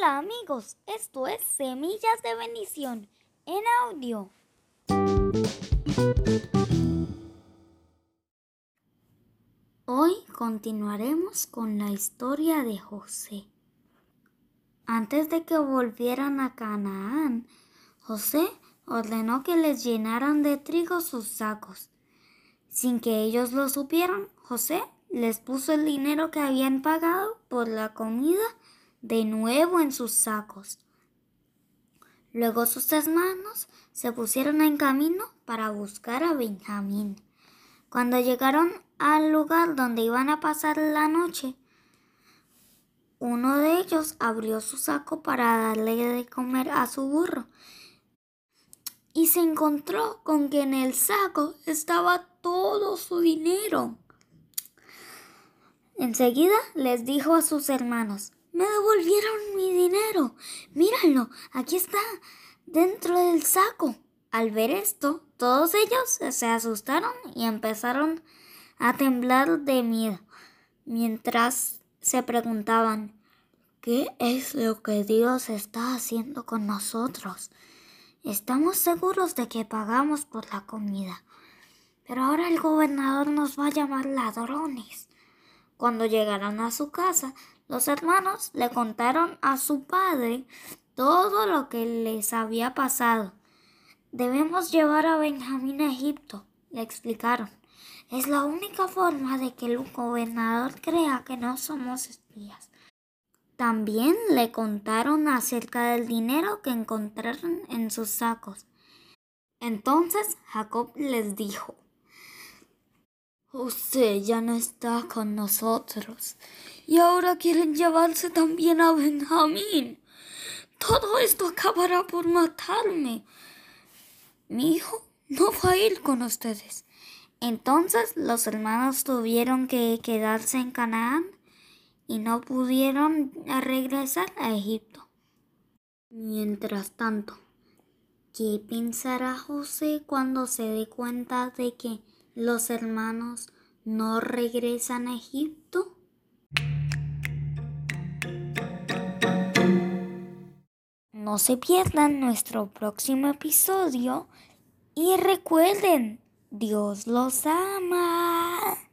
Hola amigos, esto es Semillas de Bendición en audio. Hoy continuaremos con la historia de José. Antes de que volvieran a Canaán, José ordenó que les llenaran de trigo sus sacos. Sin que ellos lo supieran, José les puso el dinero que habían pagado por la comida de nuevo en sus sacos. Luego sus hermanos se pusieron en camino para buscar a Benjamín. Cuando llegaron al lugar donde iban a pasar la noche, uno de ellos abrió su saco para darle de comer a su burro y se encontró con que en el saco estaba todo su dinero. Enseguida les dijo a sus hermanos, me devolvieron mi dinero. Míralo, aquí está, dentro del saco. Al ver esto, todos ellos se asustaron y empezaron a temblar de miedo, mientras se preguntaban, ¿qué es lo que Dios está haciendo con nosotros? Estamos seguros de que pagamos por la comida, pero ahora el gobernador nos va a llamar ladrones. Cuando llegaron a su casa, los hermanos le contaron a su padre todo lo que les había pasado. Debemos llevar a Benjamín a Egipto, le explicaron. Es la única forma de que el gobernador crea que no somos espías. También le contaron acerca del dinero que encontraron en sus sacos. Entonces Jacob les dijo, José ya no está con nosotros y ahora quieren llevarse también a Benjamín. Todo esto acabará por matarme. Mi hijo no va a ir con ustedes. Entonces los hermanos tuvieron que quedarse en Canaán y no pudieron regresar a Egipto. Mientras tanto, ¿qué pensará José cuando se dé cuenta de que los hermanos no regresan a Egipto? No se pierdan nuestro próximo episodio y recuerden, Dios los ama.